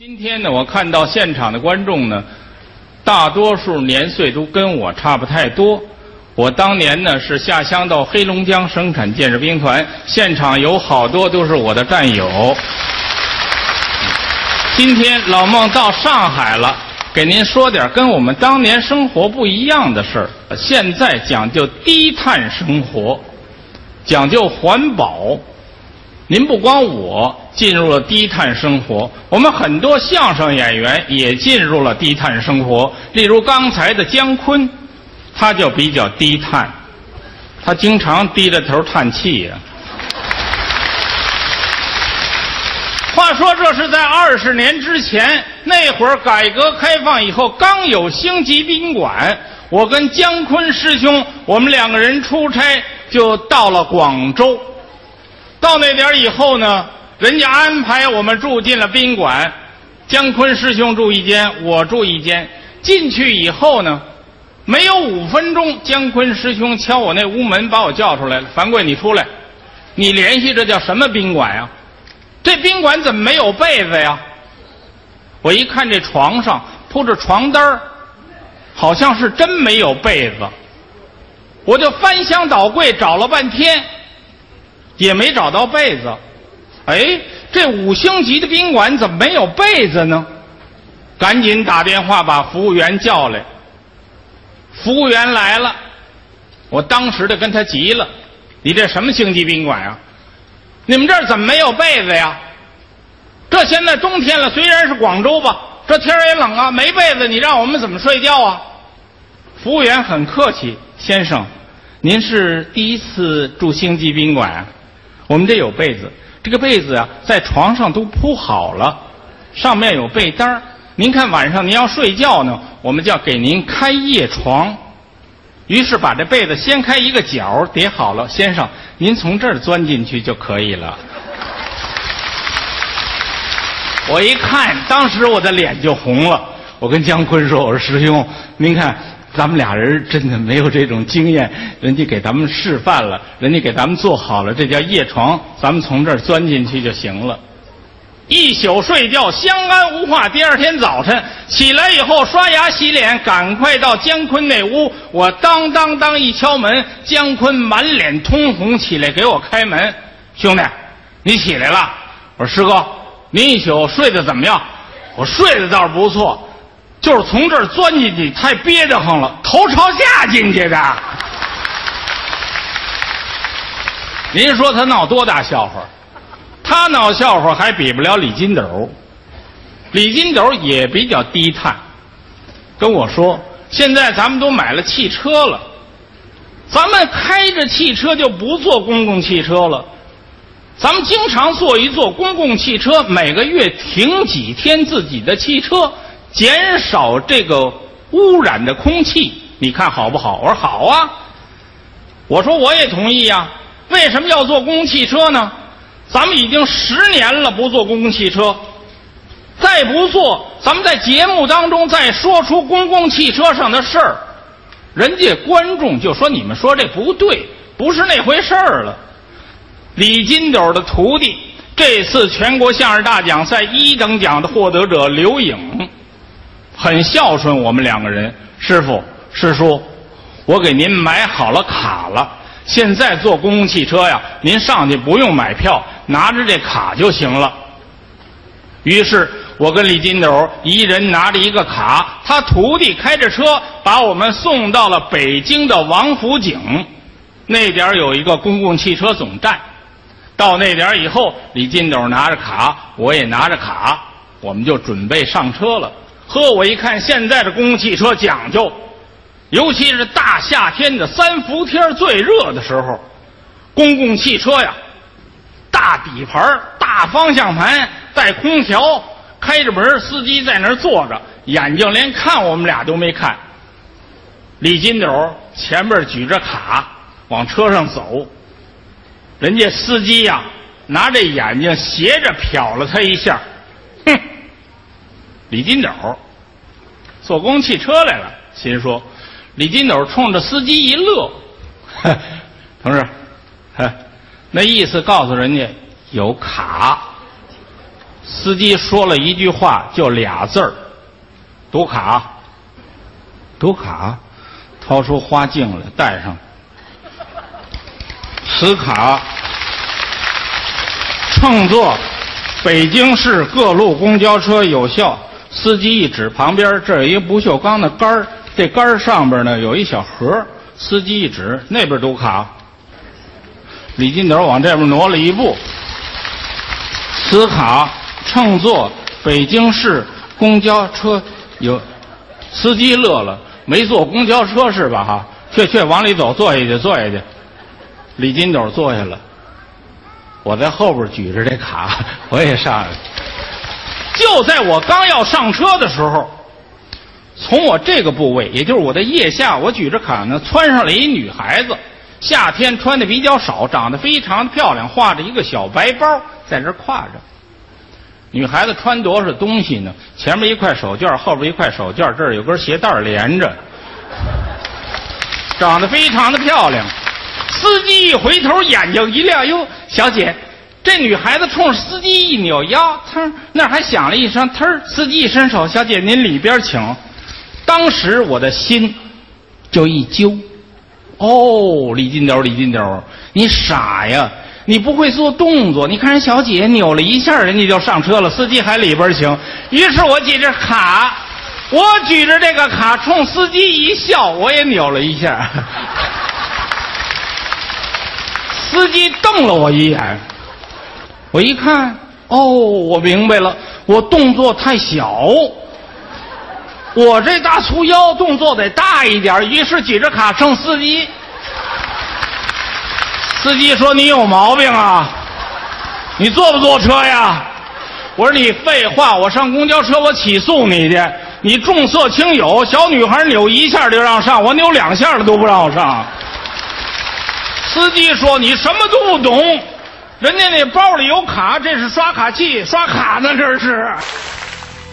今天呢，我看到现场的观众呢，大多数年岁都跟我差不太多。我当年呢是下乡到黑龙江生产建设兵团，现场有好多都是我的战友。今天老孟到上海了，给您说点跟我们当年生活不一样的事儿。现在讲究低碳生活，讲究环保。您不光我进入了低碳生活，我们很多相声演员也进入了低碳生活。例如刚才的姜昆，他就比较低碳，他经常低着头叹气呀。话说这是在二十年之前，那会儿改革开放以后刚有星级宾馆，我跟姜昆师兄，我们两个人出差就到了广州。到那点以后呢，人家安排我们住进了宾馆，姜昆师兄住一间，我住一间。进去以后呢，没有五分钟，姜昆师兄敲我那屋门，把我叫出来了。樊贵，你出来，你联系这叫什么宾馆呀？这宾馆怎么没有被子呀？我一看这床上铺着床单好像是真没有被子。我就翻箱倒柜找了半天。也没找到被子，哎，这五星级的宾馆怎么没有被子呢？赶紧打电话把服务员叫来。服务员来了，我当时的跟他急了：“你这什么星级宾馆呀？你们这儿怎么没有被子呀？这现在冬天了，虽然是广州吧，这天也冷啊，没被子，你让我们怎么睡觉啊？”服务员很客气：“先生，您是第一次住星级宾馆？”啊我们这有被子，这个被子啊，在床上都铺好了，上面有被单您看晚上您要睡觉呢，我们就要给您开夜床。于是把这被子掀开一个角叠好了，先生，您从这儿钻进去就可以了。我一看，当时我的脸就红了。我跟姜昆说：“我说师兄，您看。”咱们俩人真的没有这种经验，人家给咱们示范了，人家给咱们做好了，这叫夜床，咱们从这儿钻进去就行了。一宿睡觉相安无话，第二天早晨起来以后刷牙洗脸，赶快到姜昆那屋。我当当当一敲门，姜昆满脸通红起来给我开门，兄弟，你起来了。我说师哥，您一宿睡得怎么样？我睡得倒是不错。就是从这儿钻进去太憋得慌了，头朝下进去的。您说他闹多大笑话？他闹笑话还比不了李金斗。李金斗也比较低碳，跟我说：“现在咱们都买了汽车了，咱们开着汽车就不坐公共汽车了。咱们经常坐一坐公共汽车，每个月停几天自己的汽车。”减少这个污染的空气，你看好不好？我说好啊。我说我也同意呀。为什么要坐公共汽车呢？咱们已经十年了不坐公共汽车，再不坐，咱们在节目当中再说出公共汽车上的事儿，人家观众就说你们说这不对，不是那回事儿了。李金斗的徒弟，这次全国相声大奖赛一等奖的获得者刘颖。很孝顺，我们两个人。师傅、师叔，我给您买好了卡了。现在坐公共汽车呀，您上去不用买票，拿着这卡就行了。于是我跟李金斗一人拿着一个卡，他徒弟开着车把我们送到了北京的王府井，那点有一个公共汽车总站。到那点以后，李金斗拿着卡，我也拿着卡，我们就准备上车了。呵，我一看现在的公共汽车讲究，尤其是大夏天的三伏天最热的时候，公共汽车呀，大底盘、大方向盘带空调，开着门，司机在那儿坐着，眼睛连看我们俩都没看。李金斗前面举着卡往车上走，人家司机呀拿着眼睛斜着瞟了他一下，哼。李金斗坐公共汽车来了，心说：“李金斗冲着司机一乐，同志，那意思告诉人家有卡，司机说了一句话，就俩字儿：读卡。读卡，掏出花镜来戴上。此卡乘坐北京市各路公交车有效。司机一指旁边，这有一个不锈钢的杆，这杆上边呢有一小盒。司机一指那边读卡。李金斗往这边挪了一步。此卡乘坐北京市公交车有，司机乐了，没坐公交车是吧？哈，去去往里走，坐下去，坐下去。李金斗坐下了，我在后边举着这卡，我也上来。就在我刚要上车的时候，从我这个部位，也就是我的腋下，我举着卡呢，窜上来一女孩子。夏天穿的比较少，长得非常漂亮，挎着一个小白包在这挎着。女孩子穿多少东西呢？前面一块手绢，后边一块手绢，这儿有根鞋带连着，长得非常的漂亮。司机一回头，眼睛一亮，哟，小姐，这女孩子冲司机一扭腰，噌，那还响了一声，呲，司机一伸手，小姐您里边请。当时我的心就一揪。哦，李金斗，李金斗，你傻呀！你不会做动作。你看人小姐扭了一下，人家就上车了，司机还里边请。于是我举着卡，我举着这个卡冲司机一笑，我也扭了一下。司机瞪了我一眼，我一看，哦，我明白了，我动作太小。我这大粗腰，动作得大一点。于是举着卡冲司机。司机说：“你有毛病啊！你坐不坐车呀？”我说：“你废话！我上公交车，我起诉你去！你重色轻友，小女孩扭一下就让上，我扭两下了都不让我上。”司机说：“你什么都不懂，人家那包里有卡，这是刷卡器，刷卡呢，这是。”